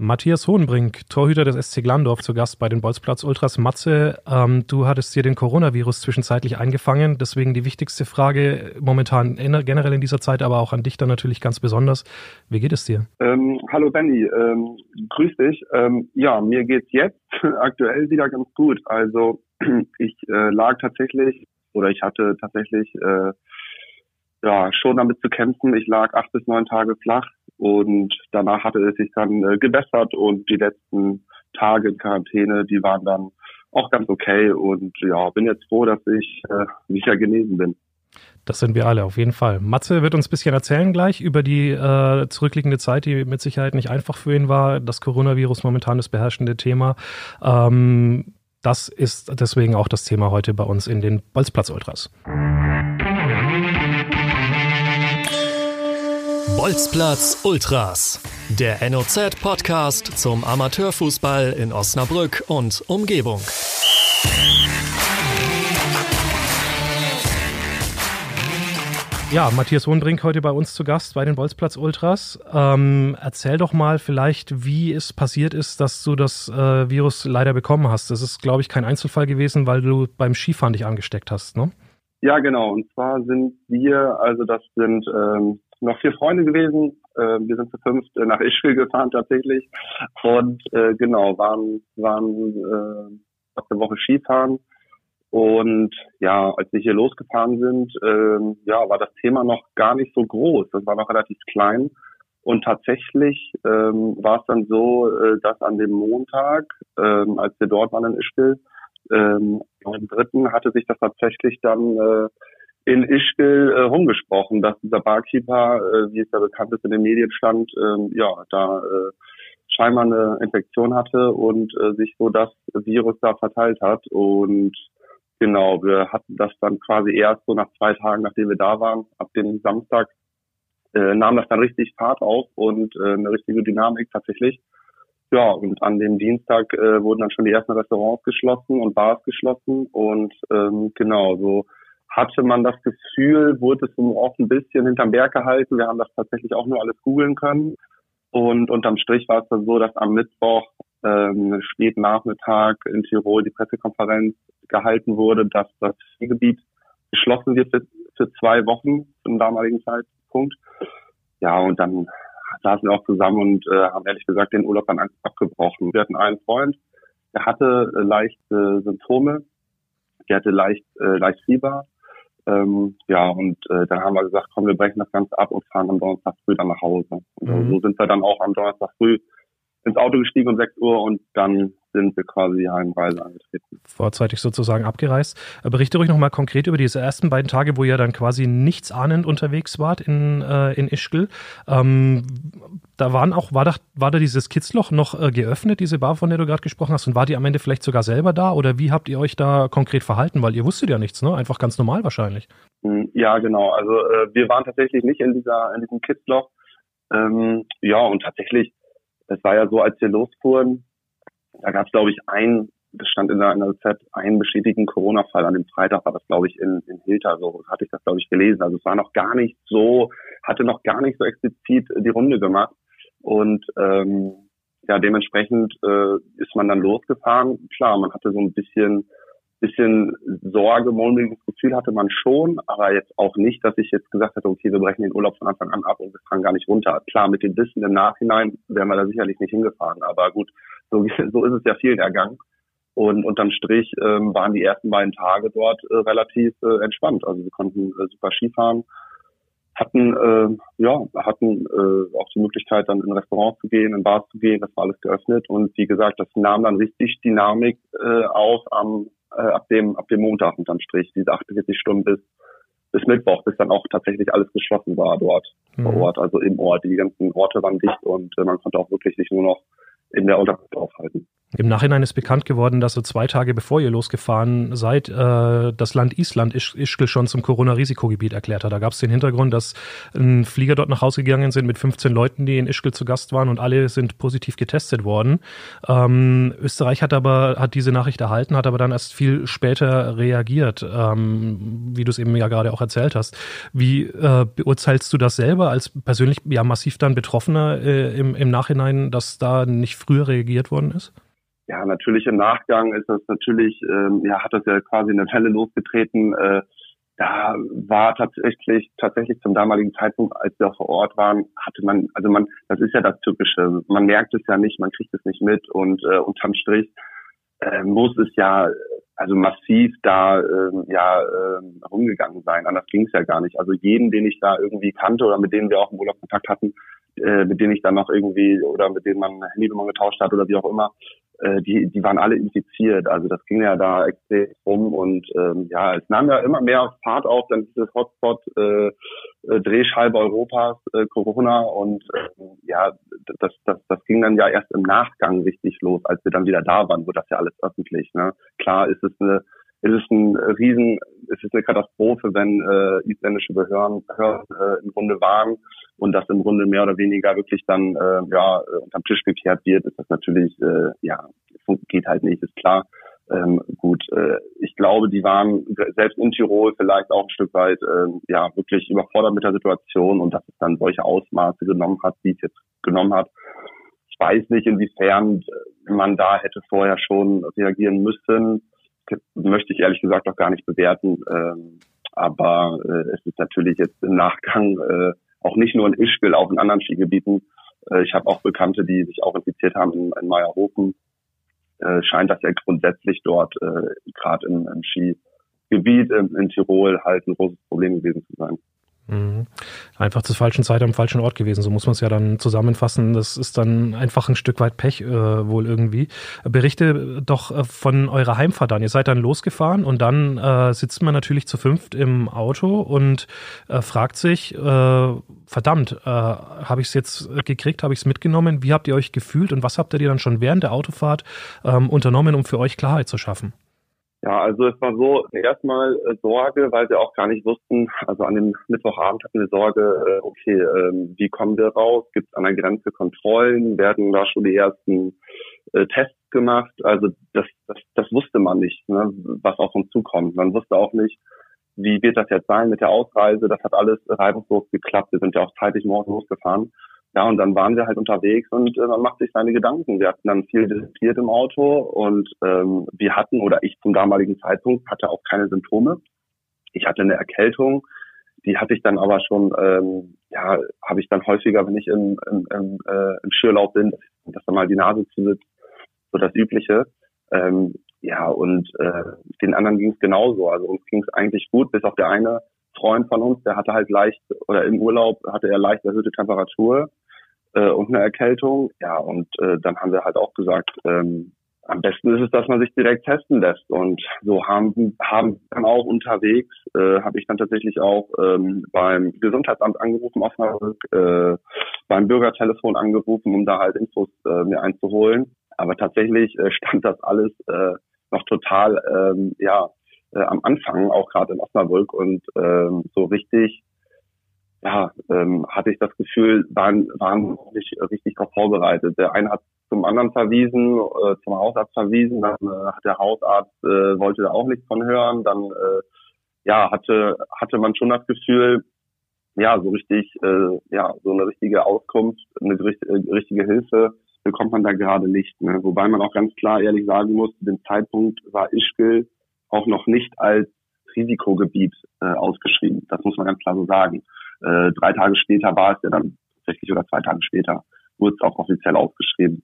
Matthias Hohenbrink, Torhüter des SC Glandorf, zu Gast bei den Bolzplatz Ultras. Matze, ähm, du hattest dir den Coronavirus zwischenzeitlich eingefangen, deswegen die wichtigste Frage momentan generell in dieser Zeit, aber auch an dich dann natürlich ganz besonders. Wie geht es dir? Ähm, hallo Benny, ähm, grüß dich. Ähm, ja, mir geht's jetzt aktuell wieder ganz gut. Also ich äh, lag tatsächlich oder ich hatte tatsächlich äh, ja schon damit zu kämpfen. Ich lag acht bis neun Tage flach und danach hatte es sich dann äh, gebessert und die letzten Tage in Quarantäne, die waren dann auch ganz okay und ja, bin jetzt froh, dass ich äh, sicher genesen bin. Das sind wir alle, auf jeden Fall. Matze wird uns ein bisschen erzählen gleich über die äh, zurückliegende Zeit, die mit Sicherheit nicht einfach für ihn war. Das Coronavirus momentan das beherrschende Thema. Ähm, das ist deswegen auch das Thema heute bei uns in den Bolzplatz Bolzplatz Ultras, der NOZ-Podcast zum Amateurfußball in Osnabrück und Umgebung. Ja, Matthias Hohenbrink heute bei uns zu Gast bei den Bolzplatz Ultras. Ähm, erzähl doch mal vielleicht, wie es passiert ist, dass du das äh, Virus leider bekommen hast. Das ist, glaube ich, kein Einzelfall gewesen, weil du beim Skifahren dich angesteckt hast, ne? Ja, genau. Und zwar sind wir, also das sind ähm, noch vier Freunde gewesen. Äh, wir sind zu fünft nach Ischgl gefahren tatsächlich und äh, genau waren waren äh, aus der Woche Skifahren und ja, als wir hier losgefahren sind, äh, ja, war das Thema noch gar nicht so groß. Das war noch relativ klein. Und tatsächlich ähm, war es dann so, äh, dass an dem Montag, ähm, als wir dort waren in Ischgl, ähm, am dritten hatte sich das tatsächlich dann äh, in Ischgl äh, rumgesprochen, dass dieser Barkeeper, äh, wie es ja bekannt ist in den Medien stand, äh, ja, da äh, scheinbar eine Infektion hatte und äh, sich so das Virus da verteilt hat. Und genau, wir hatten das dann quasi erst so nach zwei Tagen, nachdem wir da waren, ab dem Samstag, äh, nahm das dann richtig Fahrt auf und äh, eine richtige Dynamik tatsächlich. Ja, und an dem Dienstag äh, wurden dann schon die ersten Restaurants geschlossen und Bars geschlossen und ähm, genau, so hatte man das Gefühl, wurde es auch ein bisschen hinterm Berg gehalten. Wir haben das tatsächlich auch nur alles googeln können. Und unterm Strich war es dann so, dass am Mittwoch ähm, späten Nachmittag in Tirol die Pressekonferenz gehalten wurde, dass das Skigebiet geschlossen wird für, für zwei Wochen zum damaligen Zeitpunkt. Ja, und dann saßen wir auch zusammen und äh, haben ehrlich gesagt den Urlaub dann abgebrochen. Wir hatten einen Freund, der hatte äh, leichte Symptome, der hatte leicht, äh, leicht Fieber ähm, ja, und äh, dann haben wir gesagt, komm, wir brechen das Ganze ab und fahren am Donnerstag früh dann nach Hause. Und mhm. so sind wir dann auch am Donnerstag früh ins Auto gestiegen um 6 Uhr und dann sind wir quasi Heimreise angetreten. Vorzeitig sozusagen abgereist. Äh, berichte ruhig nochmal konkret über diese ersten beiden Tage, wo ihr dann quasi nichts ahnend unterwegs wart in, äh, in Ischgl. Ähm, da waren auch, war da, war da dieses Kitzloch noch äh, geöffnet, diese Bar, von der du gerade gesprochen hast, und war die am Ende vielleicht sogar selber da? Oder wie habt ihr euch da konkret verhalten? Weil ihr wusstet ja nichts, ne? Einfach ganz normal wahrscheinlich. Hm, ja, genau. Also äh, wir waren tatsächlich nicht in dieser, in diesem Kitzloch. Ähm, ja, und tatsächlich, es war ja so, als wir losfuhren, da gab es, glaube ich, ein, das stand in der, in der Z, einen bestätigten Corona-Fall. An dem Freitag war das, glaube ich, in, in Hilter, so hatte ich das, glaube ich, gelesen. Also es war noch gar nicht so, hatte noch gar nicht so explizit die Runde gemacht. Und ähm, ja, dementsprechend äh, ist man dann losgefahren. Klar, man hatte so ein bisschen bisschen Sorge, mulmiges Gefühl hatte man schon, aber jetzt auch nicht, dass ich jetzt gesagt hätte, okay, wir brechen den Urlaub von Anfang an ab und wir fahren gar nicht runter. Klar, mit dem Wissen im Nachhinein wären wir da sicherlich nicht hingefahren, aber gut, so, so ist es ja vielen ergangen. Und unterm Strich ähm, waren die ersten beiden Tage dort äh, relativ äh, entspannt. Also wir konnten äh, super Skifahren, hatten äh, ja hatten äh, auch die Möglichkeit dann in Restaurants zu gehen, in Bars zu gehen, das war alles geöffnet und wie gesagt, das nahm dann richtig Dynamik äh, auf am äh, ab dem ab dem Montag unterm Strich, diese 48 Stunden bis bis Mittwoch, bis dann auch tatsächlich alles geschlossen war dort mhm. vor Ort, also im Ort. Die ganzen Orte waren dicht und äh, man konnte auch wirklich sich nur noch in der Unterkunft aufhalten. Im Nachhinein ist bekannt geworden, dass so zwei Tage bevor ihr losgefahren seid, äh, das Land Island Isch Ischgl schon zum Corona-Risikogebiet erklärt hat. Da gab es den Hintergrund, dass ein Flieger dort nach Hause gegangen sind mit 15 Leuten, die in Ischgl zu Gast waren und alle sind positiv getestet worden. Ähm, Österreich hat aber hat diese Nachricht erhalten, hat aber dann erst viel später reagiert, ähm, wie du es eben ja gerade auch erzählt hast. Wie äh, beurteilst du das selber als persönlich ja massiv dann Betroffener äh, im, im Nachhinein, dass da nicht früher reagiert worden ist? ja, natürlich im Nachgang ist das natürlich, ähm, ja, hat das ja quasi eine Welle losgetreten. Äh, da war tatsächlich, tatsächlich zum damaligen Zeitpunkt, als wir vor Ort waren, hatte man, also man, das ist ja das Typische. Man merkt es ja nicht, man kriegt es nicht mit und äh, unterm Strich äh, muss es ja also massiv da äh, ja äh, rumgegangen sein. Anders ging es ja gar nicht. Also jeden, den ich da irgendwie kannte oder mit denen wir auch im Urlaub Kontakt hatten, äh, mit denen ich dann noch irgendwie oder mit denen man Handynummer getauscht hat oder wie auch immer, äh, die, die waren alle infiziert. Also das ging ja da extrem rum und ähm, ja, es nahm ja immer mehr Fahrt auf, dann dieses Hotspot äh, äh, Drehscheibe Europas, äh, Corona und äh, ja, das, das, das ging dann ja erst im Nachgang richtig los, als wir dann wieder da waren, wurde das ja alles öffentlich. Ne? Klar ist es eine es ist ein Riesen, es ist eine Katastrophe, wenn äh, isländische Behörden, Behörden äh, im Grunde waren und das im Grunde mehr oder weniger wirklich dann äh, ja unterm Tisch gekehrt wird, ist das natürlich äh, ja geht halt nicht, ist klar. Ähm, gut, äh, ich glaube, die waren selbst in Tirol vielleicht auch ein Stück weit äh, ja wirklich überfordert mit der Situation und dass es dann solche Ausmaße genommen hat, wie es jetzt genommen hat. Ich weiß nicht, inwiefern man da hätte vorher schon reagieren müssen möchte ich ehrlich gesagt auch gar nicht bewerten. Ähm, aber äh, es ist natürlich jetzt im Nachgang äh, auch nicht nur in Ischgl, auch in anderen Skigebieten. Äh, ich habe auch Bekannte, die sich auch infiziert haben in, in Meierhofen. Äh, scheint das ja grundsätzlich dort äh, gerade im, im Skigebiet in, in Tirol halt ein großes Problem gewesen zu sein. Mhm. Einfach zur falschen Zeit am falschen Ort gewesen. So muss man es ja dann zusammenfassen. Das ist dann einfach ein Stück weit Pech äh, wohl irgendwie. Berichte doch äh, von eurer Heimfahrt dann. Ihr seid dann losgefahren und dann äh, sitzt man natürlich zu fünft im Auto und äh, fragt sich, äh, verdammt, äh, habe ich es jetzt gekriegt, habe ich es mitgenommen? Wie habt ihr euch gefühlt und was habt ihr dann schon während der Autofahrt ähm, unternommen, um für euch Klarheit zu schaffen? Ja, also es war so erstmal äh, Sorge, weil wir auch gar nicht wussten, also an dem Mittwochabend hatten wir Sorge, äh, okay, äh, wie kommen wir raus? Gibt es an der Grenze Kontrollen? Werden da schon die ersten äh, Tests gemacht? Also das, das, das wusste man nicht, ne, was auf uns zukommt. Man wusste auch nicht, wie wird das jetzt sein mit der Ausreise? Das hat alles reibungslos geklappt. Wir sind ja auch zeitig morgens losgefahren. Ja, und dann waren wir halt unterwegs und äh, man macht sich seine Gedanken. Wir hatten dann viel diskutiert im Auto und ähm, wir hatten, oder ich zum damaligen Zeitpunkt, hatte auch keine Symptome. Ich hatte eine Erkältung, die hatte ich dann aber schon, ähm, ja, habe ich dann häufiger, wenn ich im, im, im, äh, im Schürlaub bin, dass dann mal die Nase zusitzt, so das Übliche. Ähm, ja, und äh, den anderen ging es genauso. Also uns ging es eigentlich gut, bis auf der eine Freund von uns, der hatte halt leicht, oder im Urlaub hatte er leicht erhöhte Temperatur äh, und eine Erkältung. Ja, und äh, dann haben wir halt auch gesagt, ähm, am besten ist es, dass man sich direkt testen lässt. Und so haben, haben dann auch unterwegs, äh, habe ich dann tatsächlich auch ähm, beim Gesundheitsamt angerufen, Osnabrück, äh, beim Bürgertelefon angerufen, um da halt Infos äh, mir einzuholen. Aber tatsächlich äh, stand das alles äh, noch total ähm, ja äh, am Anfang, auch gerade in Osnabrück und ähm, so richtig ja, ähm, hatte ich das Gefühl, waren, waren nicht richtig darauf vorbereitet. Der eine hat zum anderen verwiesen, äh, zum Hausarzt verwiesen, dann äh, hat der Hausarzt äh, wollte da auch nichts von hören, dann äh, ja hatte hatte man schon das Gefühl, ja so richtig äh, ja so eine richtige Auskunft, eine äh, richtige Hilfe bekommt man da gerade nicht. Ne? Wobei man auch ganz klar ehrlich sagen muss, zu dem Zeitpunkt war Ischgl auch noch nicht als Risikogebiet äh, ausgeschrieben. Das muss man ganz klar so sagen. Äh, drei Tage später war es ja dann tatsächlich oder zwei Tage später wurde es auch offiziell ausgeschrieben.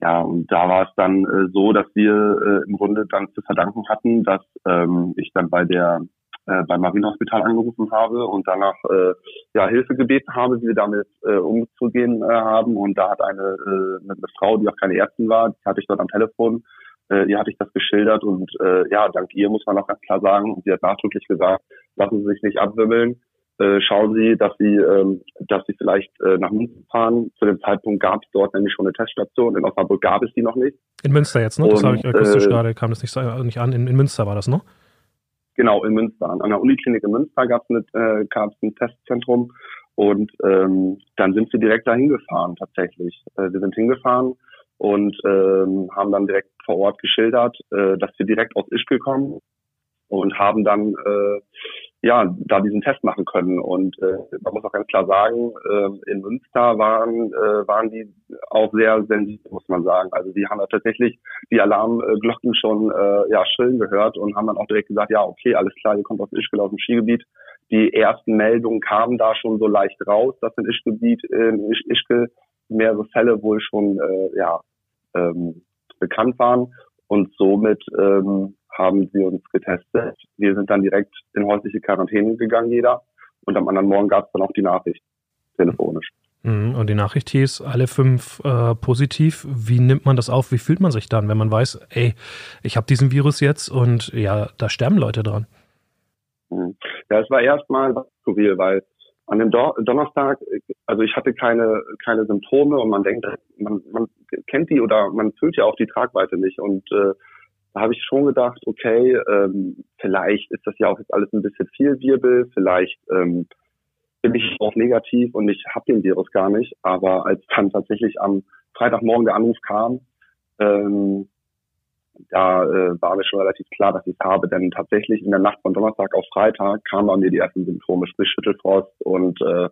Ja, und da war es dann äh, so, dass wir äh, im Grunde dann zu verdanken hatten, dass ähm, ich dann bei der äh, beim Marienhospital angerufen habe und danach äh, ja Hilfe gebeten habe, wie wir damit äh, umzugehen äh, haben. Und da hat eine, äh, eine Frau, die auch keine Ärztin war, die hatte ich dort am Telefon, äh, ihr hatte ich das geschildert und äh, ja, dank ihr muss man auch ganz klar sagen, und sie hat nachdrücklich gesagt, lassen Sie sich nicht abwimmeln, äh, schauen Sie, dass Sie, ähm, dass Sie vielleicht äh, nach Münster fahren. Zu dem Zeitpunkt gab es dort nämlich schon eine Teststation. In Osnabrück gab es die noch nicht. In Münster jetzt, ne? Das habe ich akustisch äh, gerade, kam das nicht, nicht an. In, in, Münster war das, ne? Genau, in Münster. An der Uniklinik in Münster gab es äh, ein Testzentrum und ähm, dann sind wir direkt dahin gefahren tatsächlich. Äh, wir sind hingefahren und ähm, haben dann direkt vor Ort geschildert, äh, dass wir direkt aus Ischgl kommen und haben dann äh, ja da diesen Test machen können. Und äh, man muss auch ganz klar sagen, äh, in Münster waren äh, waren die auch sehr sensibel, muss man sagen. Also die haben da tatsächlich die Alarmglocken schon äh, ja schrillen gehört und haben dann auch direkt gesagt, ja okay, alles klar, ihr kommt aus Ischgl aus dem Skigebiet. Die ersten Meldungen kamen da schon so leicht raus, dass in Ischgebiet in Ischgl mehrere Fälle wohl schon äh, ja ähm, bekannt waren und somit ähm, haben sie uns getestet. Wir sind dann direkt in häusliche Quarantäne gegangen, jeder. Und am anderen Morgen gab es dann auch die Nachricht, telefonisch. Mhm, und die Nachricht hieß, alle fünf äh, positiv. Wie nimmt man das auf? Wie fühlt man sich dann, wenn man weiß, ey, ich habe diesen Virus jetzt und ja, da sterben Leute dran? Mhm. Ja, es war erstmal skurril, weil an dem Do Donnerstag, also ich hatte keine, keine Symptome und man denkt, man, man kennt die oder man fühlt ja auch die Tragweite nicht. Und äh, habe ich schon gedacht, okay, ähm, vielleicht ist das ja auch jetzt alles ein bisschen viel Wirbel, vielleicht ähm, bin ich auch negativ und ich habe den Virus gar nicht. Aber als dann tatsächlich am Freitagmorgen der Anruf kam, ähm, da äh, war mir schon relativ klar, dass ich es habe, denn tatsächlich in der Nacht von Donnerstag auf Freitag kamen bei mir die ersten Symptome, sprich Schüttelfrost und äh,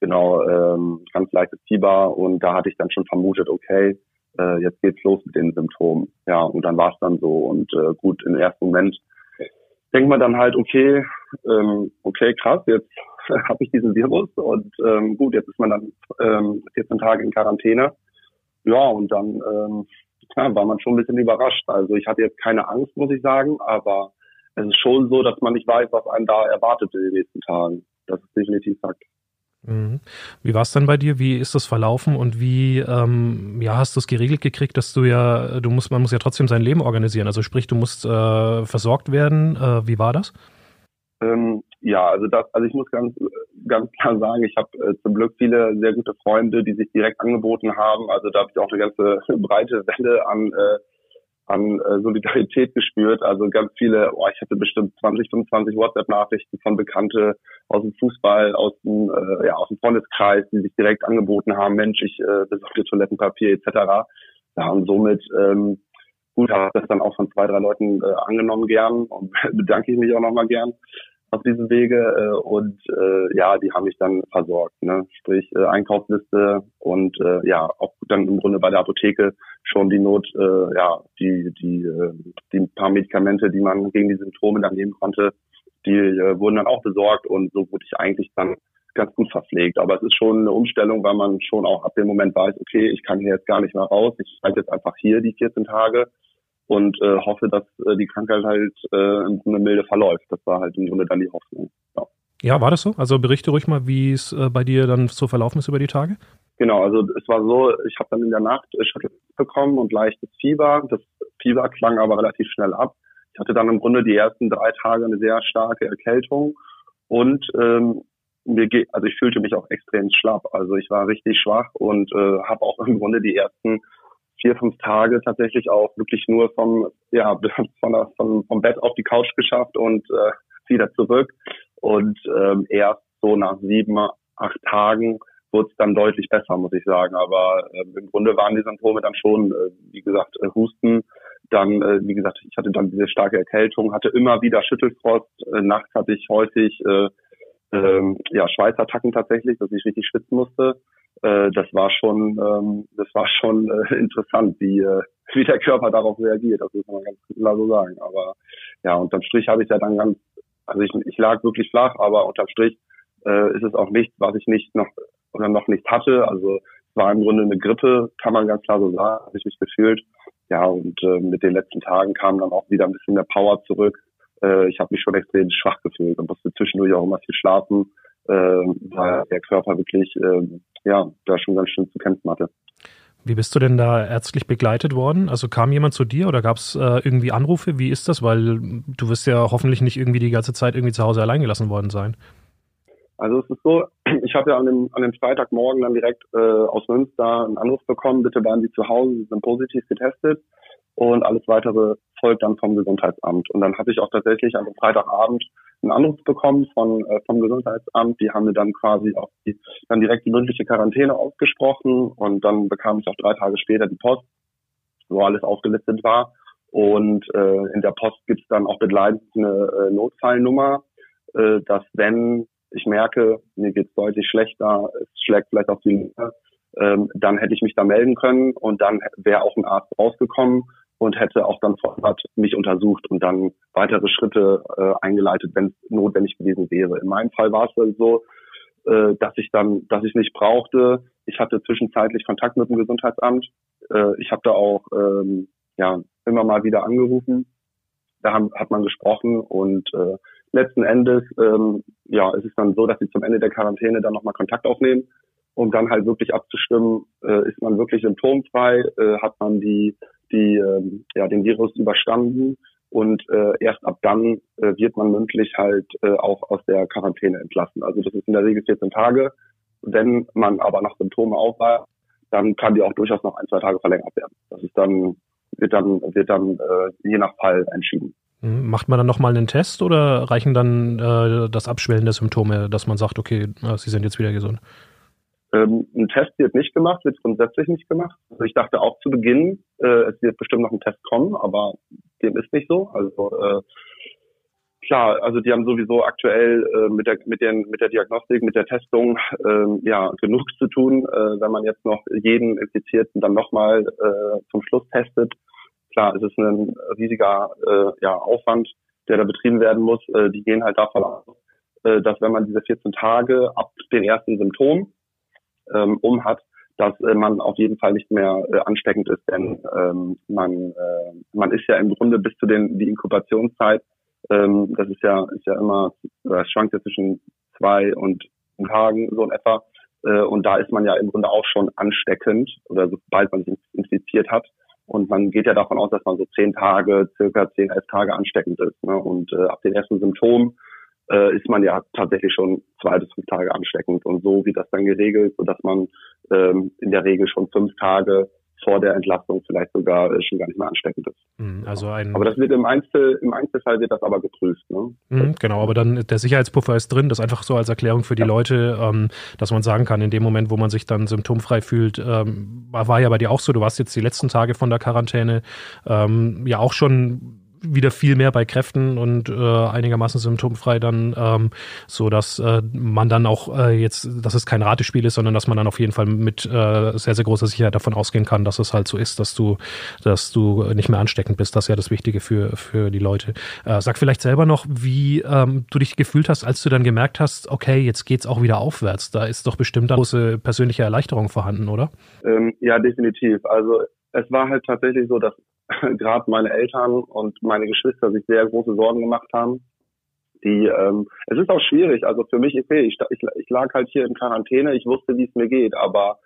genau ähm, ganz leichtes Fieber und da hatte ich dann schon vermutet, okay, äh, jetzt geht's los mit den Symptomen. Ja, und dann war es dann so und äh, gut, im ersten Moment denkt man dann halt, okay, ähm, okay, krass, jetzt habe ich diesen Virus und ähm, gut, jetzt ist man dann ähm, 14 Tage in Quarantäne. Ja, und dann ähm, ja, war man schon ein bisschen überrascht. Also ich hatte jetzt keine Angst, muss ich sagen, aber es ist schon so, dass man nicht weiß, was einen da erwartet in den nächsten Tagen. Das ist definitiv Fakt. Mhm. Wie war es dann bei dir? Wie ist das verlaufen und wie ähm, ja, hast du es geregelt gekriegt, dass du ja, du musst, man muss ja trotzdem sein Leben organisieren. Also sprich, du musst äh, versorgt werden. Äh, wie war das? Ähm, ja, also das, also ich muss ganz, ganz klar sagen, ich habe äh, zum Glück viele sehr gute Freunde, die sich direkt angeboten haben. Also da habe ich auch eine ganze breite Welle an, äh, an äh, Solidarität gespürt. Also ganz viele, oh, ich hatte bestimmt 20, 25 WhatsApp-Nachrichten von Bekannte aus dem Fußball, aus dem, äh, ja, aus dem Freundeskreis, die sich direkt angeboten haben, Mensch, ich äh, besorge Toilettenpapier etc. Ja, und somit ähm, gut, habe das dann auch von zwei, drei Leuten äh, angenommen gern und bedanke ich mich auch nochmal gern auf diesem Wege äh, und äh, ja, die haben mich dann versorgt, ne? sprich äh, Einkaufsliste und äh, ja auch dann im Grunde bei der Apotheke schon die Not, äh, ja die die äh, die paar Medikamente, die man gegen die Symptome dann nehmen konnte, die äh, wurden dann auch besorgt und so wurde ich eigentlich dann ganz gut verpflegt. Aber es ist schon eine Umstellung, weil man schon auch ab dem Moment weiß, okay, ich kann hier jetzt gar nicht mehr raus, ich halte jetzt einfach hier die 14 Tage und äh, hoffe, dass äh, die Krankheit halt äh, im Grunde milde verläuft. Das war halt im Grunde dann die Hoffnung. Ja. ja, war das so? Also berichte ruhig mal, wie es äh, bei dir dann so verlaufen ist über die Tage. Genau, also es war so, ich habe dann in der Nacht Shuttle bekommen und leichtes Fieber. Das Fieber klang aber relativ schnell ab. Ich hatte dann im Grunde die ersten drei Tage eine sehr starke Erkältung und ähm, mir geht, also ich fühlte mich auch extrem schlapp. Also ich war richtig schwach und äh, habe auch im Grunde die ersten vier, fünf Tage tatsächlich auch wirklich nur vom, ja, von der, von, vom Bett auf die Couch geschafft und äh, wieder zurück. Und ähm, erst so nach sieben, acht Tagen wurde es dann deutlich besser, muss ich sagen. Aber äh, im Grunde waren die Symptome dann schon, äh, wie gesagt, äh, Husten. Dann, äh, wie gesagt, ich hatte dann diese starke Erkältung, hatte immer wieder Schüttelfrost. Äh, nachts hatte ich häufig äh, äh, ja, Schweißattacken tatsächlich, dass ich richtig schwitzen musste äh, das war schon, ähm, das war schon äh, interessant, wie, äh, wie der Körper darauf reagiert. Das muss man ganz klar so sagen. Aber ja, unterm Strich habe ich ja dann ganz, also ich, ich lag wirklich flach, aber unterm Strich äh, ist es auch nichts, was ich nicht noch oder noch nicht hatte. Also es war im Grunde eine Grippe, kann man ganz klar so sagen, habe ich mich gefühlt. Ja, und äh, mit den letzten Tagen kam dann auch wieder ein bisschen mehr Power zurück. Äh, ich habe mich schon extrem schwach gefühlt und musste zwischendurch auch immer viel schlafen, äh, weil der Körper wirklich äh, ja, da schon ganz schön zu kämpfen hatte. Wie bist du denn da ärztlich begleitet worden? Also kam jemand zu dir oder gab es äh, irgendwie Anrufe? Wie ist das? Weil du wirst ja hoffentlich nicht irgendwie die ganze Zeit irgendwie zu Hause allein gelassen worden sein. Also es ist so, ich habe ja an dem, an dem Freitagmorgen dann direkt äh, aus Münster einen Anruf bekommen, bitte waren Sie zu Hause, Sie sind positiv getestet und alles weitere folgt dann vom Gesundheitsamt. Und dann hatte ich auch tatsächlich am Freitagabend einen Anruf bekommen von äh, vom Gesundheitsamt. Die haben mir dann quasi auch die, dann direkt die mündliche Quarantäne ausgesprochen und dann bekam ich auch drei Tage später die Post, wo alles aufgelistet war. Und äh, in der Post gibt es dann auch begleitend eine äh, Notfallnummer, äh, dass wenn ich merke, mir geht's deutlich schlechter, es schlägt vielleicht auf die Lunge, ähm, dann hätte ich mich da melden können und dann wäre auch ein Arzt rausgekommen und hätte auch dann vor Ort mich untersucht und dann weitere Schritte äh, eingeleitet, wenn es notwendig gewesen wäre. In meinem Fall war es dann so, äh, dass ich dann, dass ich nicht brauchte. Ich hatte zwischenzeitlich Kontakt mit dem Gesundheitsamt. Äh, ich habe da auch ähm, ja immer mal wieder angerufen. Da haben, hat man gesprochen und äh, letzten Endes ähm, ja es ist dann so, dass sie zum Ende der Quarantäne dann nochmal Kontakt aufnehmen um dann halt wirklich abzustimmen, äh, ist man wirklich symptomfrei, äh, hat man die, die, äh, ja, den Virus überstanden und äh, erst ab dann äh, wird man mündlich halt äh, auch aus der Quarantäne entlassen. Also das ist in der Regel 14 Tage. Wenn man aber nach Symptomen aufweist, dann kann die auch durchaus noch ein, zwei Tage verlängert werden. Das ist dann, wird dann, wird dann äh, je nach Fall entschieden. Hm, macht man dann nochmal einen Test oder reichen dann äh, das Abschwellen der Symptome, dass man sagt, okay, äh, Sie sind jetzt wieder gesund? Ähm, ein Test wird nicht gemacht, wird grundsätzlich nicht gemacht. Also ich dachte auch zu Beginn, äh, es wird bestimmt noch ein Test kommen, aber dem ist nicht so. Also äh, klar, also die haben sowieso aktuell äh, mit der mit den mit der Diagnostik, mit der Testung äh, ja genug zu tun, äh, wenn man jetzt noch jeden Infizierten dann nochmal äh, zum Schluss testet. Klar, es ist ein riesiger äh, ja, Aufwand, der da betrieben werden muss. Äh, die gehen halt davon aus, äh, dass wenn man diese 14 Tage ab den ersten Symptomen ähm, um hat, dass äh, man auf jeden Fall nicht mehr äh, ansteckend ist, denn ähm, man äh, man ist ja im Grunde bis zu den die Inkubationszeit, ähm, das ist ja ist ja immer, es schwankt ja zwischen zwei und Tagen so in etwa. Äh, und da ist man ja im Grunde auch schon ansteckend oder sobald man sich infiziert hat. Und man geht ja davon aus, dass man so zehn Tage, circa zehn, elf Tage ansteckend ist ne? und äh, ab den ersten Symptomen äh, ist man ja tatsächlich schon zwei bis fünf Tage ansteckend. Und so wie das dann geregelt, so dass man ähm, in der Regel schon fünf Tage vor der Entlastung vielleicht sogar äh, schon gar nicht mehr ansteckend ist. Mhm, also ein aber das wird im, Einzel, im Einzelfall wird das aber geprüft. Ne? Mhm, genau, aber dann der Sicherheitspuffer ist drin. Das ist einfach so als Erklärung für die ja. Leute, ähm, dass man sagen kann, in dem Moment, wo man sich dann symptomfrei fühlt, ähm, war ja bei dir auch so. Du warst jetzt die letzten Tage von der Quarantäne ähm, ja auch schon wieder viel mehr bei Kräften und äh, einigermaßen symptomfrei dann, ähm, so dass äh, man dann auch äh, jetzt, dass es kein Ratespiel ist, sondern dass man dann auf jeden Fall mit äh, sehr, sehr großer Sicherheit davon ausgehen kann, dass es halt so ist, dass du, dass du nicht mehr ansteckend bist. Das ist ja das Wichtige für, für die Leute. Äh, sag vielleicht selber noch, wie ähm, du dich gefühlt hast, als du dann gemerkt hast, okay, jetzt geht's auch wieder aufwärts. Da ist doch bestimmt eine große persönliche Erleichterung vorhanden, oder? Ähm, ja, definitiv. Also es war halt tatsächlich so, dass gerade meine Eltern und meine Geschwister sich sehr große Sorgen gemacht haben. Die, ähm, es ist auch schwierig. Also für mich, okay, ich, ich, ich lag halt hier in Quarantäne, ich wusste, wie es mir geht, aber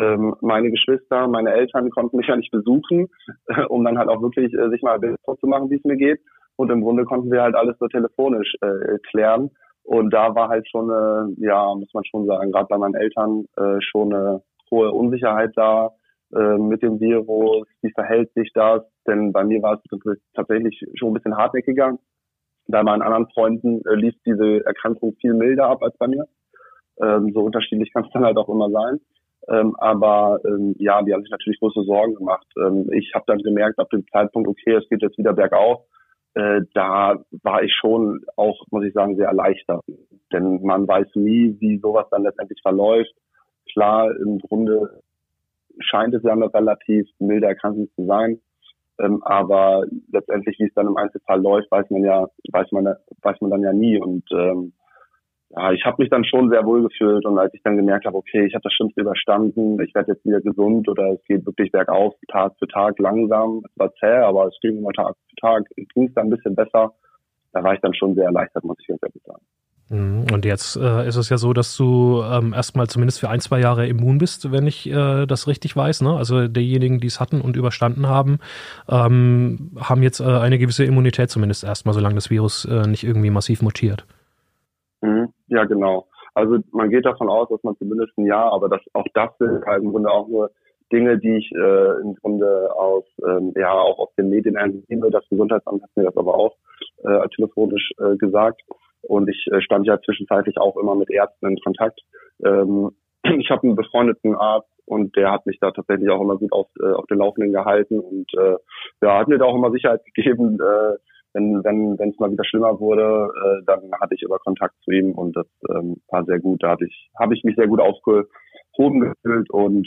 ähm, meine Geschwister, meine Eltern konnten mich ja nicht besuchen, um dann halt auch wirklich äh, sich mal ein Bild vorzumachen, wie es mir geht. Und im Grunde konnten wir halt alles so telefonisch äh, klären. Und da war halt schon, eine, ja, muss man schon sagen, gerade bei meinen Eltern äh, schon eine hohe Unsicherheit da, äh, mit dem Virus, wie verhält sich das? Denn bei mir war es tatsächlich schon ein bisschen hartnäckiger. Bei meinen anderen Freunden äh, lief diese Erkrankung viel milder ab als bei mir. Ähm, so unterschiedlich kann es dann halt auch immer sein. Ähm, aber ähm, ja, die haben sich natürlich große Sorgen gemacht. Ähm, ich habe dann gemerkt, ab dem Zeitpunkt, okay, es geht jetzt wieder bergauf, äh, da war ich schon auch, muss ich sagen, sehr erleichtert. Denn man weiß nie, wie sowas dann letztendlich verläuft. Klar, im Grunde scheint es ja eine relativ milde Erkrankung zu sein. Ähm, aber letztendlich, wie es dann im Einzelfall läuft, weiß man ja, weiß man, weiß man dann ja nie. Und ähm, ja, ich habe mich dann schon sehr wohl gefühlt und als ich dann gemerkt habe, okay, ich habe das Schlimmste überstanden, ich werde jetzt wieder gesund oder es geht wirklich bergauf, Tag für Tag langsam. Es war zäh, aber es ging immer Tag für Tag, ging es dann ein bisschen besser. Da war ich dann schon sehr erleichtert, muss ich ganz ehrlich sagen. Mhm. Und jetzt äh, ist es ja so, dass du ähm, erstmal zumindest für ein, zwei Jahre immun bist, wenn ich äh, das richtig weiß. Ne? Also diejenigen, die es hatten und überstanden haben, ähm, haben jetzt äh, eine gewisse Immunität zumindest erstmal, solange das Virus äh, nicht irgendwie massiv mutiert. Mhm. Ja, genau. Also man geht davon aus, dass man zumindest ein Jahr, aber das auch das sind halt im Grunde auch nur Dinge, die ich äh, im Grunde aus ähm, ja auch aus den Medien entnehme. Das Gesundheitsamt hat mir das aber auch äh, telefonisch äh, gesagt. Und ich äh, stand ja zwischenzeitlich auch immer mit Ärzten in Kontakt. Ähm, ich habe einen befreundeten Arzt und der hat mich da tatsächlich auch immer gut auf, äh, auf den Laufenden gehalten und äh, ja, hat mir da auch immer Sicherheit gegeben, äh, wenn wenn wenn es mal wieder schlimmer wurde, äh, dann hatte ich immer Kontakt zu ihm und das ähm, war sehr gut. Da hatte ich habe ich mich sehr gut aufgehoben gefühlt und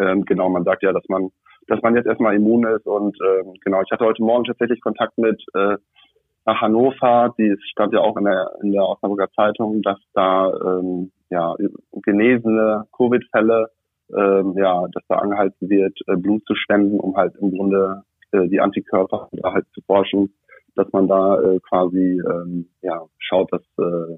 ähm, genau, man sagt ja, dass man dass man jetzt erstmal immun ist und ähm, genau, ich hatte heute Morgen tatsächlich Kontakt mit äh, nach Hannover, die stand ja auch in der in der Osnabrücker Zeitung, dass da ähm, ja genesene Covid-Fälle ähm, ja, dass da angehalten wird, äh, Blut zu spenden, um halt im Grunde äh, die Antikörper da halt zu forschen, dass man da äh, quasi ähm, ja schaut, dass äh,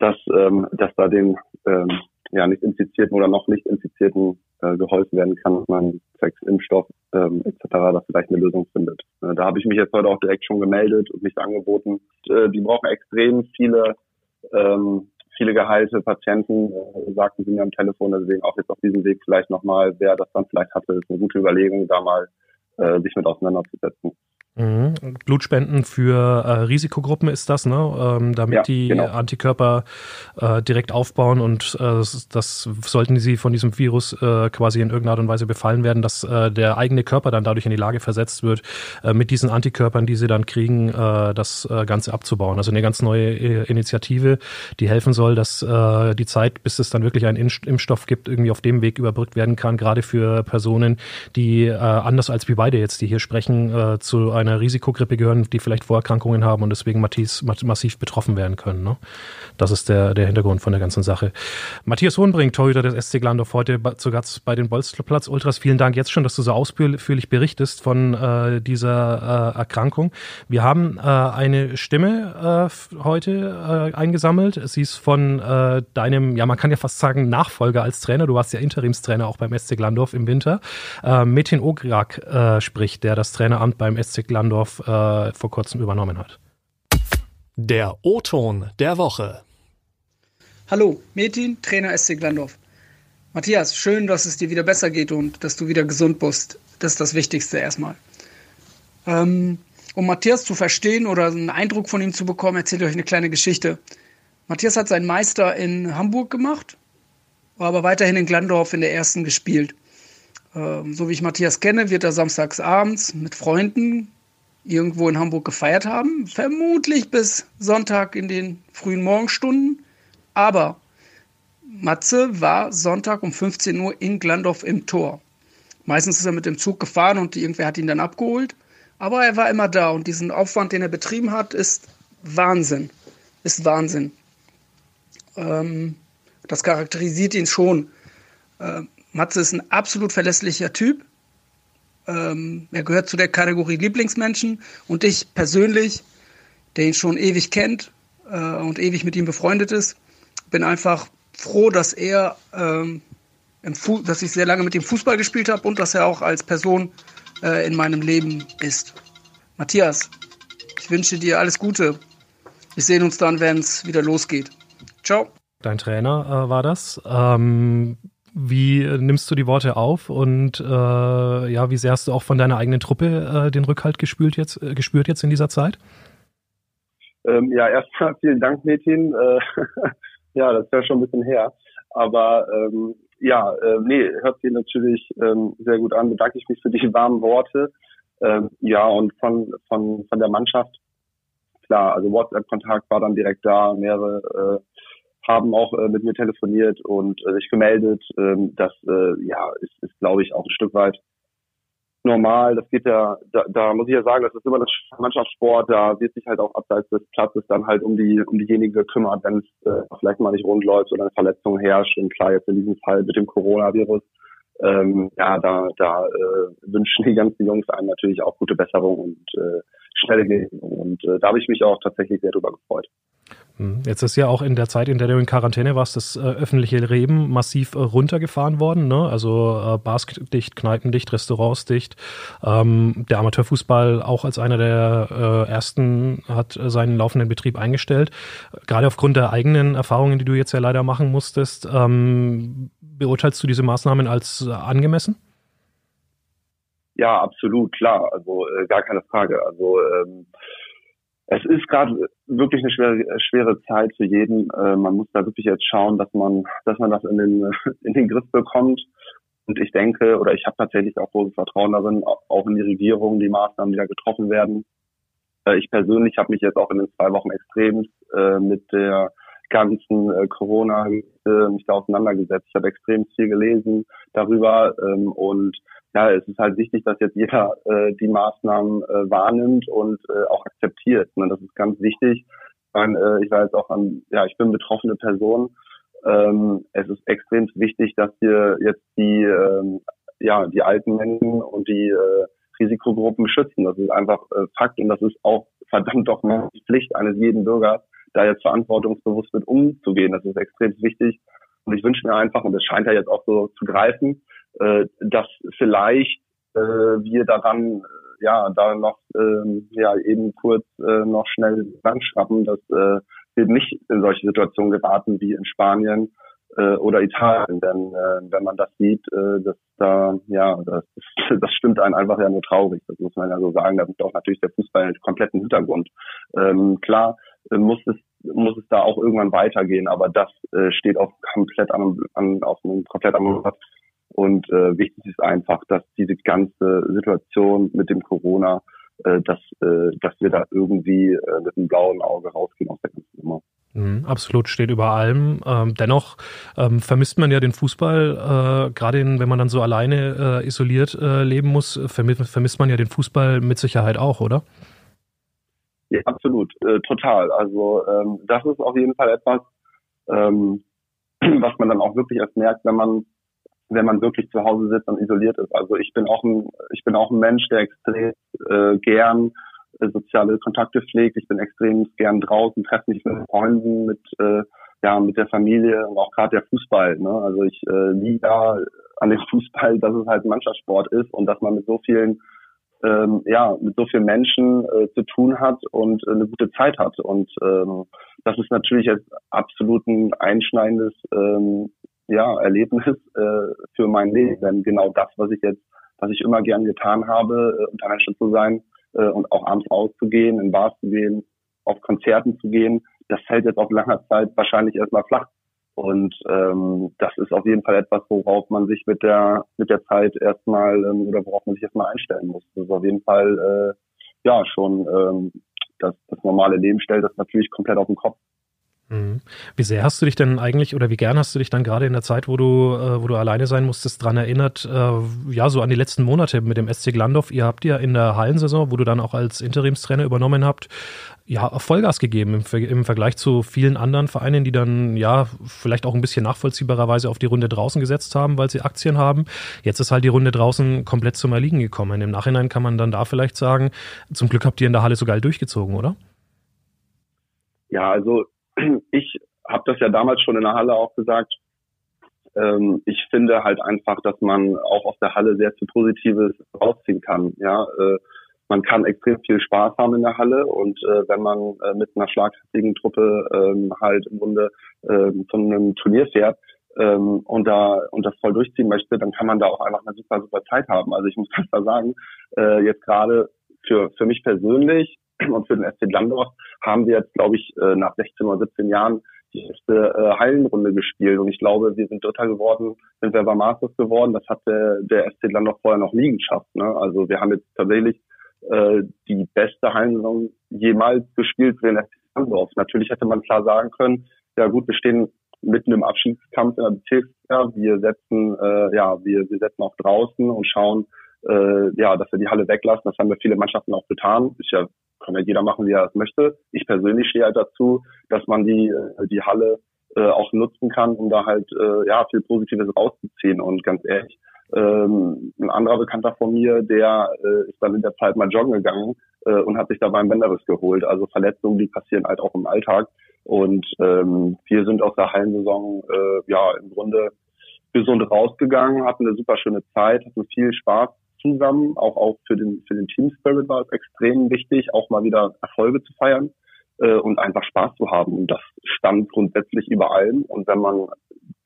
dass ähm, dass da den ähm, ja nicht infizierten oder noch nicht infizierten äh, geholfen werden kann, dass man zwecks Impfstoff ähm, etc. da vielleicht eine Lösung findet. Äh, da habe ich mich jetzt heute auch direkt schon gemeldet und mich angeboten. Äh, die brauchen extrem viele ähm, viele geheilte Patienten, äh, sagten sie mir am Telefon, deswegen auch jetzt auf diesem Weg vielleicht nochmal, wer das dann vielleicht hatte, ist eine gute Überlegung, da mal äh, sich mit auseinanderzusetzen. Mhm. Blutspenden für äh, Risikogruppen ist das, ne? Ähm, damit ja, die genau. Antikörper äh, direkt aufbauen und äh, das, das, sollten sie von diesem Virus äh, quasi in irgendeiner Art und Weise befallen werden, dass äh, der eigene Körper dann dadurch in die Lage versetzt wird, äh, mit diesen Antikörpern, die sie dann kriegen, das Ganze abzubauen. Also eine ganz neue Initiative, die helfen soll, dass die Zeit, bis es dann wirklich einen Impfstoff gibt, irgendwie auf dem Weg überbrückt werden kann, gerade für Personen, die anders als wir beide jetzt, die hier sprechen, zu einem einer Risikogrippe gehören, die vielleicht Vorerkrankungen haben und deswegen massiv betroffen werden können. Ne? Das ist der, der Hintergrund von der ganzen Sache. Matthias Hohenbrink, Torhüter des SC Glandorf, heute zu Gast bei den Bolzplatz Ultras. Vielen Dank jetzt schon, dass du so ausführlich berichtest von äh, dieser äh, Erkrankung. Wir haben äh, eine Stimme äh, heute äh, eingesammelt. Sie ist von äh, deinem, ja man kann ja fast sagen, Nachfolger als Trainer. Du warst ja Interimstrainer auch beim SC Glandorf im Winter. Metin Ograk spricht, der das Traineramt beim SC Glandorf vor kurzem übernommen hat. Der O-Ton der Woche. Hallo, Metin, Trainer SC Glandorf. Matthias, schön, dass es dir wieder besser geht und dass du wieder gesund bist. Das ist das Wichtigste erstmal. Ähm, um Matthias zu verstehen oder einen Eindruck von ihm zu bekommen, erzähle ich euch eine kleine Geschichte. Matthias hat seinen Meister in Hamburg gemacht, war aber weiterhin in Glandorf in der ersten gespielt. Ähm, so wie ich Matthias kenne, wird er samstags abends mit Freunden irgendwo in Hamburg gefeiert haben, vermutlich bis Sonntag in den frühen Morgenstunden. Aber Matze war Sonntag um 15 Uhr in Glandorf im Tor. Meistens ist er mit dem Zug gefahren und irgendwer hat ihn dann abgeholt. Aber er war immer da und diesen Aufwand, den er betrieben hat, ist Wahnsinn. Ist Wahnsinn. Ähm, das charakterisiert ihn schon. Äh, Matze ist ein absolut verlässlicher Typ. Ähm, er gehört zu der Kategorie Lieblingsmenschen und ich persönlich, der ihn schon ewig kennt äh, und ewig mit ihm befreundet ist, bin einfach froh, dass er, ähm, dass ich sehr lange mit ihm Fußball gespielt habe und dass er auch als Person äh, in meinem Leben ist. Matthias, ich wünsche dir alles Gute. Wir sehen uns dann, wenn es wieder losgeht. Ciao. Dein Trainer äh, war das. Ähm, wie nimmst du die Worte auf und äh, ja, wie sehr hast du auch von deiner eigenen Truppe äh, den Rückhalt gespürt jetzt, äh, gespürt jetzt in dieser Zeit? Ähm, ja, erstmal vielen Dank, Metin. Äh, ja, das ist ja schon ein bisschen her. Aber ähm, ja, äh, nee, hört sich natürlich ähm, sehr gut an. Bedanke ich mich für die warmen Worte. Ähm, ja, und von, von, von der Mannschaft, klar, also WhatsApp-Kontakt war dann direkt da, mehrere äh, haben auch äh, mit mir telefoniert und äh, sich gemeldet. Ähm, das äh, ja ist, ist glaube ich, auch ein Stück weit normal. Das geht ja, da, da muss ich ja sagen, das ist immer das Mannschaftssport. Da wird sich halt auch abseits des Platzes dann halt um die um diejenigen gekümmert, wenn es äh, vielleicht mal nicht rund läuft oder eine Verletzung herrscht. Und klar, jetzt in diesem Fall mit dem Coronavirus, ähm, ja, da, da äh, wünschen die ganzen Jungs einem natürlich auch gute Besserung und äh, schnelle Genesung. Und äh, da habe ich mich auch tatsächlich sehr drüber gefreut. Hm. Jetzt ist ja auch in der Zeit, in der du in Quarantäne warst, das äh, öffentliche Leben massiv äh, runtergefahren worden. Ne? Also äh, Bars dicht, Kneipen dicht, Restaurants dicht. Ähm, der Amateurfußball auch als einer der äh, ersten hat äh, seinen laufenden Betrieb eingestellt. Gerade aufgrund der eigenen Erfahrungen, die du jetzt ja leider machen musstest, ähm, beurteilst du diese Maßnahmen als äh, angemessen? Ja, absolut, klar. Also gar keine Frage. Also ähm, es ist gerade wirklich eine schwere, schwere Zeit für jeden. Äh, man muss da wirklich jetzt schauen, dass man, dass man das in den, in den Griff bekommt. Und ich denke, oder ich habe tatsächlich auch großes Vertrauen darin, auch in die Regierung, die Maßnahmen, die da getroffen werden. Äh, ich persönlich habe mich jetzt auch in den zwei Wochen extrem äh, mit der ganzen äh, Corona äh, mich da auseinandergesetzt. Ich habe extrem viel gelesen darüber ähm, und ja, es ist halt wichtig, dass jetzt jeder äh, die Maßnahmen äh, wahrnimmt und äh, auch akzeptiert. Ne? Das ist ganz wichig. Ich, meine, äh, ich war jetzt auch an, ja, ich bin betroffene Person. Ähm, es ist extrem wichtig, dass wir jetzt die, ähm, ja, die alten Menschen und die äh, Risikogruppen schützen. Das ist einfach äh, Fakt und das ist auch verdammt doch mal die Pflicht eines jeden Bürgers, da jetzt verantwortungsbewusst mit umzugehen. Das ist extrem wichtig. Und ich wünsche mir einfach, und das scheint ja jetzt auch so zu greifen, äh, dass vielleicht äh, wir daran äh, ja da noch äh, ja eben kurz äh, noch schnell schrappen, dass äh, wir nicht in solche Situationen geraten wie in Spanien äh, oder Italien. Denn äh, wenn man das sieht, äh, dass da ja das, das stimmt einen einfach ja nur traurig. Das muss man ja so sagen. Da ist auch natürlich der Fußball einen kompletten Hintergrund. Ähm, klar äh, muss es muss es da auch irgendwann weitergehen, aber das äh, steht auf komplett an, an auf einem komplett anderen Platz und äh, wichtig ist einfach, dass diese ganze Situation mit dem Corona, äh, dass, äh, dass wir da irgendwie äh, mit einem blauen Auge rausgehen aus der ganzen Nummer. Mhm, absolut steht über allem. Ähm, dennoch ähm, vermisst man ja den Fußball, äh, gerade wenn man dann so alleine äh, isoliert äh, leben muss, vermisst, vermisst man ja den Fußball mit Sicherheit auch, oder? Ja, absolut, äh, total. Also ähm, das ist auf jeden Fall etwas, ähm, was man dann auch wirklich erst merkt, wenn man wenn man wirklich zu Hause sitzt und isoliert ist. Also ich bin auch ein, ich bin auch ein Mensch, der extrem äh, gern äh, soziale Kontakte pflegt. Ich bin extrem gern draußen, treffe mich mit Freunden, mit äh, ja mit der Familie und auch gerade der Fußball. Ne? Also ich äh, liebe da an dem Fußball, dass es halt Mannschaftssport ist und dass man mit so vielen ähm, ja mit so vielen Menschen äh, zu tun hat und äh, eine gute Zeit hat und ähm, das ist natürlich jetzt absolut ein einschneidendes ähm, ja, Erlebnis äh, für mein Leben. Denn genau das, was ich jetzt, was ich immer gern getan habe, äh, unter Menschen zu sein äh, und auch abends rauszugehen, in Bars zu gehen, auf Konzerten zu gehen, das fällt jetzt auf langer Zeit wahrscheinlich erstmal flach. Und ähm, das ist auf jeden Fall etwas, worauf man sich mit der mit der Zeit erstmal ähm, oder worauf man sich erstmal einstellen muss. Das ist auf jeden Fall äh, ja schon ähm, das, das normale Leben stellt das natürlich komplett auf den Kopf. Mhm. Wie sehr hast du dich denn eigentlich oder wie gern hast du dich dann gerade in der Zeit, wo du, äh, wo du alleine sein musstest, daran erinnert, äh, ja, so an die letzten Monate mit dem SC Glandorf? Ihr habt ja in der Hallensaison, wo du dann auch als Interimstrainer übernommen habt, ja, Vollgas gegeben im, im, Vergleich zu vielen anderen Vereinen, die dann ja vielleicht auch ein bisschen nachvollziehbarerweise auf die Runde draußen gesetzt haben, weil sie Aktien haben. Jetzt ist halt die Runde draußen komplett zum Erliegen gekommen. Im Nachhinein kann man dann da vielleicht sagen, zum Glück habt ihr in der Halle so geil durchgezogen, oder? Ja, also ich habe das ja damals schon in der Halle auch gesagt. Ähm, ich finde halt einfach, dass man auch aus der Halle sehr viel Positives rausziehen kann. Ja, äh, man kann extrem viel Spaß haben in der Halle und äh, wenn man äh, mit einer schlagkräftigen Truppe ähm, halt im Grunde äh, zu einem Turnier fährt ähm, und da und das voll durchziehen möchte, dann kann man da auch einfach eine super super Zeit haben. Also ich muss ganz klar sagen, äh, jetzt gerade für für mich persönlich und für den SC Landorf haben wir jetzt, glaube ich, äh, nach 16 oder 17 Jahren die erste äh, Hallenrunde gespielt. Und ich glaube, wir sind Dritter geworden, sind wir bei Masters geworden. Das hat der, der SC Landorf vorher noch nie geschafft. Ne? Also wir haben jetzt tatsächlich äh, die beste Hallensaison jemals gespielt für den SC Landorf. Natürlich hätte man klar sagen können, ja gut, wir stehen mitten im Abschiedskampf in der Bezirksliga. Wir setzen, äh, ja, wir, wir setzen auch draußen und schauen, äh, ja, dass wir die Halle weglassen. Das haben wir viele Mannschaften auch getan. Ist ja kann ja jeder machen, wie er es möchte. Ich persönlich stehe halt dazu, dass man die, äh, die Halle äh, auch nutzen kann, um da halt äh, ja viel Positives rauszuziehen. Und ganz ehrlich, ähm, ein anderer Bekannter von mir, der äh, ist dann in der Zeit mal joggen gegangen äh, und hat sich dabei einen Bänderriss geholt. Also Verletzungen, die passieren halt auch im Alltag. Und ähm, wir sind aus der Hallensaison äh, ja im Grunde gesund rausgegangen, hatten eine super schöne Zeit, hatten viel Spaß zusammen. Auch, auch für den, für den Team Spirit war es extrem wichtig, auch mal wieder Erfolge zu feiern äh, und einfach Spaß zu haben. Und das stand grundsätzlich über allem. Und wenn man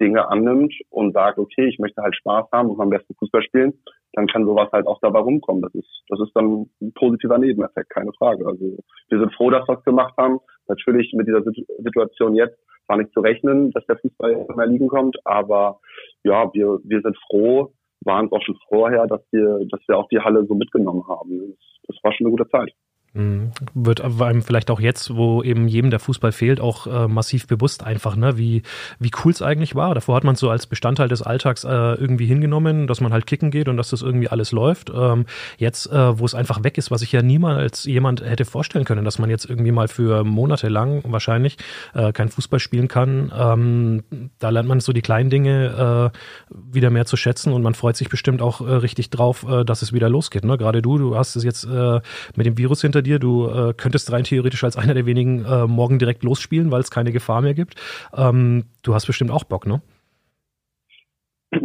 Dinge annimmt und sagt, okay, ich möchte halt Spaß haben und am besten Fußball spielen, dann kann sowas halt auch dabei rumkommen. Das ist, das ist dann ein positiver Nebeneffekt, keine Frage. Also wir sind froh, dass wir es gemacht haben. Natürlich mit dieser Situation jetzt war nicht zu rechnen, dass der Fußball mehr liegen kommt, aber ja, wir, wir sind froh, waren es auch schon vorher, dass wir, dass wir auch die Halle so mitgenommen haben. Das, das war schon eine gute Zeit. Mhm. Wird einem vielleicht auch jetzt, wo eben jedem der Fußball fehlt, auch äh, massiv bewusst einfach, ne, wie, wie cool es eigentlich war. Davor hat man es so als Bestandteil des Alltags äh, irgendwie hingenommen, dass man halt kicken geht und dass das irgendwie alles läuft. Ähm, jetzt, äh, wo es einfach weg ist, was ich ja niemals jemand hätte vorstellen können, dass man jetzt irgendwie mal für Monate lang wahrscheinlich äh, kein Fußball spielen kann. Ähm, da lernt man so die kleinen Dinge äh, wieder mehr zu schätzen und man freut sich bestimmt auch äh, richtig drauf, dass es wieder losgeht. Ne? Gerade du, du hast es jetzt mit dem Virus hinter dir. Du äh, könntest rein theoretisch als einer der wenigen äh, morgen direkt losspielen, weil es keine Gefahr mehr gibt. Ähm, du hast bestimmt auch Bock, ne?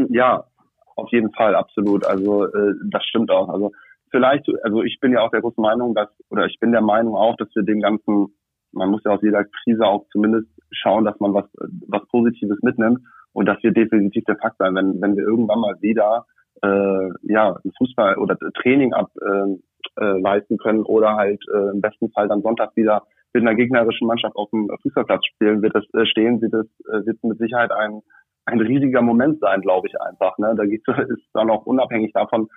Ja, auf jeden Fall, absolut. Also äh, das stimmt auch. Also vielleicht, also ich bin ja auch der großen Meinung, dass, oder ich bin der Meinung auch, dass wir den ganzen, man muss ja aus jeder Krise auch zumindest schauen, dass man was, was Positives mitnimmt und dass wir definitiv der Fakt sein, wenn, wenn wir irgendwann mal wieder äh, ja, Fußball oder Training ab, äh, äh, leisten können oder halt äh, im besten Fall dann Sonntag wieder mit einer gegnerischen Mannschaft auf dem Fußballplatz spielen, wird es äh, stehen, wird es äh, wird mit Sicherheit ein ein riesiger Moment sein, glaube ich einfach. Ne? Da geht, ist dann auch unabhängig davon,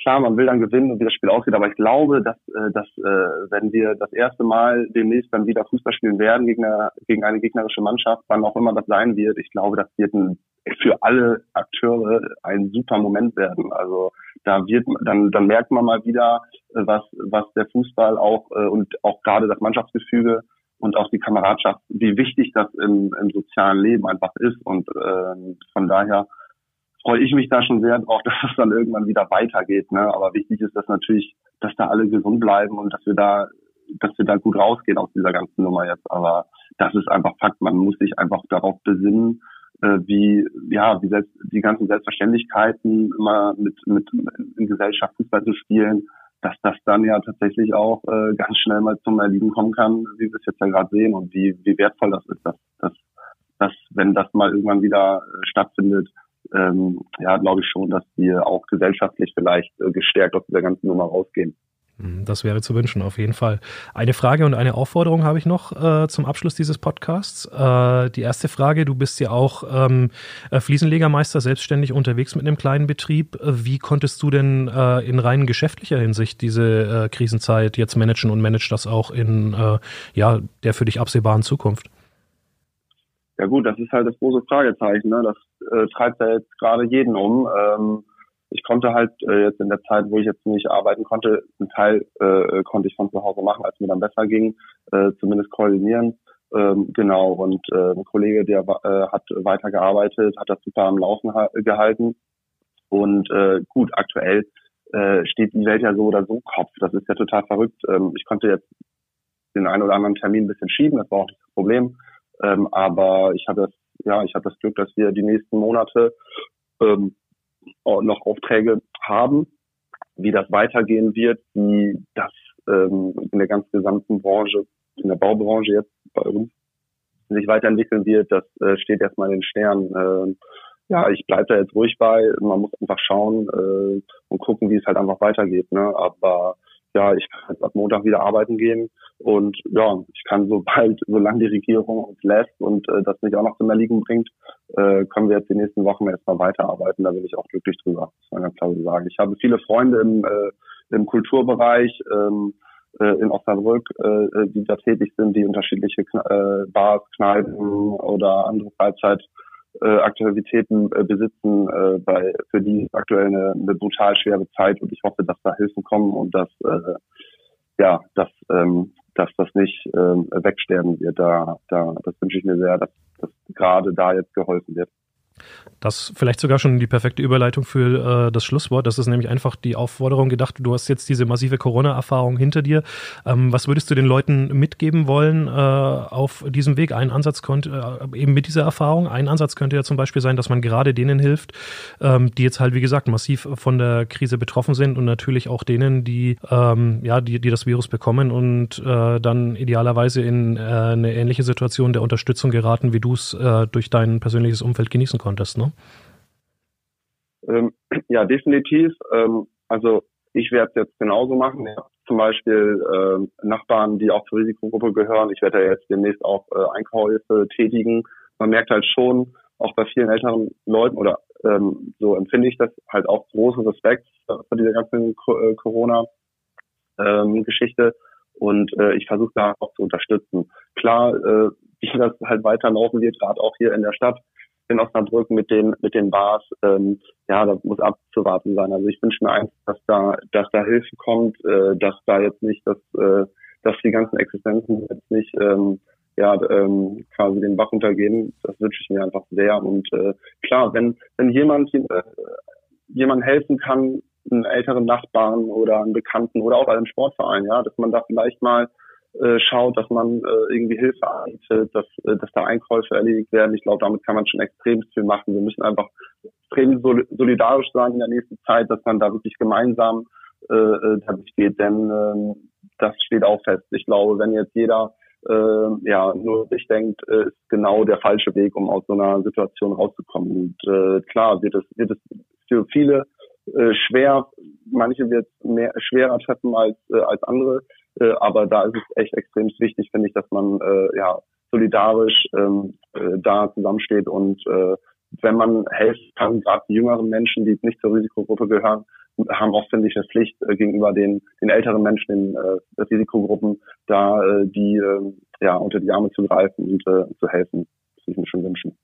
klar, man will dann gewinnen und wie das Spiel aussieht, aber ich glaube, dass, äh, dass äh, wenn wir das erste Mal demnächst dann wieder Fußball spielen werden gegen eine, gegen eine gegnerische Mannschaft, wann auch immer das sein wird, ich glaube, das wird ein, für alle Akteure ein super Moment werden. Also da wird dann dann merkt man mal wieder, äh, was was der Fußball auch äh, und auch gerade das Mannschaftsgefüge und auch die Kameradschaft, wie wichtig das im, im sozialen Leben einfach ist und äh, von daher freue ich mich da schon sehr drauf, dass es dann irgendwann wieder weitergeht. Ne? Aber wichtig ist das natürlich, dass da alle gesund bleiben und dass wir da, dass wir da gut rausgehen aus dieser ganzen Nummer jetzt. Aber das ist einfach Fakt. Man muss sich einfach darauf besinnen, äh, wie ja wie selbst die ganzen Selbstverständlichkeiten immer mit mit in Gesellschaft Fußball zu spielen, dass das dann ja tatsächlich auch äh, ganz schnell mal zum Erliegen kommen kann, wie wir es jetzt ja gerade sehen und wie wie wertvoll das ist, dass dass dass wenn das mal irgendwann wieder äh, stattfindet, ähm, ja, glaube ich schon, dass wir auch gesellschaftlich vielleicht äh, gestärkt aus dieser ganzen Nummer rausgehen. Hm, das wäre zu wünschen, auf jeden Fall. Eine Frage und eine Aufforderung habe ich noch äh, zum Abschluss dieses Podcasts. Äh, die erste Frage, du bist ja auch ähm, äh, Fliesenlegermeister, selbstständig unterwegs mit einem kleinen Betrieb. Wie konntest du denn äh, in rein geschäftlicher Hinsicht diese äh, Krisenzeit jetzt managen und manage das auch in äh, ja, der für dich absehbaren Zukunft? Ja gut, das ist halt das große Fragezeichen. Ne? Das äh, treibt ja jetzt gerade jeden um. Ähm, ich konnte halt äh, jetzt in der Zeit, wo ich jetzt nicht arbeiten konnte, einen Teil äh, konnte ich von zu Hause machen, als mir dann besser ging, äh, zumindest koordinieren. Ähm, genau, und äh, ein Kollege, der äh, hat weitergearbeitet, hat das super am Laufen gehalten. Und äh, gut, aktuell äh, steht die Welt ja so oder so Kopf. Das ist ja total verrückt. Ähm, ich konnte jetzt den einen oder anderen Termin ein bisschen schieben, das war auch nicht das Problem. Ähm, aber ich habe das, ja, ich habe das Glück, dass wir die nächsten Monate ähm, noch Aufträge haben. Wie das weitergehen wird, wie das ähm, in der ganz gesamten Branche, in der Baubranche jetzt bei uns sich weiterentwickeln wird, das äh, steht erstmal in den Sternen. Äh, ja, ich bleibe da jetzt ruhig bei. Man muss einfach schauen äh, und gucken, wie es halt einfach weitergeht. Ne? Aber ja, ich kann jetzt ab Montag wieder arbeiten gehen und ja, ich kann sobald, solange die Regierung uns lässt und äh, das nicht auch noch zum Erliegen bringt, äh, können wir jetzt die nächsten Wochen erstmal weiterarbeiten. Da bin ich auch glücklich drüber, muss man ganz klar so sagen. Ich habe viele Freunde im, äh, im Kulturbereich, ähm, äh, in Osnabrück, äh, die da tätig sind, die unterschiedliche äh, Bars, Kneipen oder andere Freizeit äh, Aktivitäten äh, besitzen, äh, bei, für die ist aktuell eine, eine brutal schwere Zeit und ich hoffe, dass da Hilfen kommen und dass äh, ja, dass, ähm, dass das nicht ähm, wegsterben wird. Da, da, das wünsche ich mir sehr, dass, dass gerade da jetzt geholfen wird. Das vielleicht sogar schon die perfekte Überleitung für äh, das Schlusswort. Das ist nämlich einfach die Aufforderung gedacht. Du hast jetzt diese massive Corona-Erfahrung hinter dir. Ähm, was würdest du den Leuten mitgeben wollen äh, auf diesem Weg? Ein Ansatz könnte äh, eben mit dieser Erfahrung. Ein Ansatz könnte ja zum Beispiel sein, dass man gerade denen hilft, ähm, die jetzt halt wie gesagt massiv von der Krise betroffen sind und natürlich auch denen, die ähm, ja die die das Virus bekommen und äh, dann idealerweise in äh, eine ähnliche Situation der Unterstützung geraten, wie du es äh, durch dein persönliches Umfeld genießen konntest. Ne? Ähm, ja, definitiv. Ähm, also ich werde es jetzt genauso machen. Habe zum Beispiel äh, Nachbarn, die auch zur Risikogruppe gehören. Ich werde ja jetzt demnächst auch äh, Einkäufe tätigen. Man merkt halt schon, auch bei vielen älteren Leuten oder ähm, so empfinde ich das halt auch großen Respekt vor dieser ganzen äh, Corona-Geschichte. Ähm, und äh, ich versuche da auch zu unterstützen. Klar, äh, wie das halt weiterlaufen wird, gerade auch hier in der Stadt, in Osnabrück mit den mit den Bars, ähm, ja, das muss abzuwarten sein. Also ich wünsche mir einfach, dass da dass da Hilfe kommt, äh, dass da jetzt nicht das äh, dass die ganzen Existenzen jetzt nicht ähm, ja ähm, quasi den Bach untergehen. Das wünsche ich mir einfach sehr. Und äh, klar, wenn wenn jemand äh, jemand helfen kann, einen älteren Nachbarn oder einen Bekannten oder auch einem Sportverein, ja, dass man da vielleicht mal äh, schaut, dass man äh, irgendwie Hilfe anbietet, dass, äh, dass da Einkäufe erledigt werden. Ich glaube, damit kann man schon extrem viel machen. Wir müssen einfach extrem solidarisch sein in der nächsten Zeit, dass man da wirklich gemeinsam äh, äh damit geht, denn äh, das steht auch fest. Ich glaube, wenn jetzt jeder äh, ja nur sich denkt, äh, ist genau der falsche Weg, um aus so einer Situation rauszukommen. Und äh, klar wird es wird es für viele äh, schwer, manche wird mehr schwerer treffen als äh, als andere. Äh, aber da ist es echt extrem wichtig, finde ich, dass man äh, ja solidarisch ähm, äh, da zusammensteht und äh, wenn man helfen kann, gerade die jüngeren Menschen, die nicht zur Risikogruppe gehören, haben auch, finde ich, eine Pflicht äh, gegenüber den, den älteren Menschen in äh, Risikogruppen, da äh, die äh, ja unter die Arme zu greifen und äh, zu helfen. Das würde ich mir schon wünschen.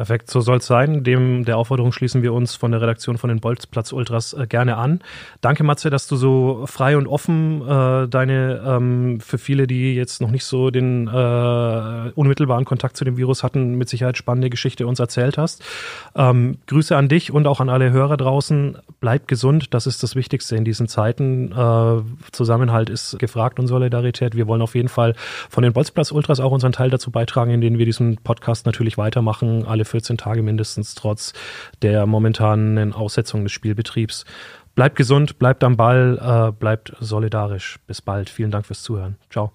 Perfekt, so soll es sein. Dem der Aufforderung schließen wir uns von der Redaktion von den Bolzplatz Ultras äh, gerne an. Danke, Matze, dass du so frei und offen äh, deine ähm, für viele, die jetzt noch nicht so den äh, unmittelbaren Kontakt zu dem Virus hatten, mit Sicherheit spannende Geschichte uns erzählt hast. Ähm, Grüße an dich und auch an alle Hörer draußen. Bleib gesund, das ist das Wichtigste in diesen Zeiten. Äh, Zusammenhalt ist gefragt und Solidarität. Wir wollen auf jeden Fall von den Bolzplatz Ultras auch unseren Teil dazu beitragen, indem wir diesen Podcast natürlich weitermachen. Alle 14 Tage mindestens, trotz der momentanen Aussetzung des Spielbetriebs. Bleibt gesund, bleibt am Ball, äh, bleibt solidarisch. Bis bald. Vielen Dank fürs Zuhören. Ciao.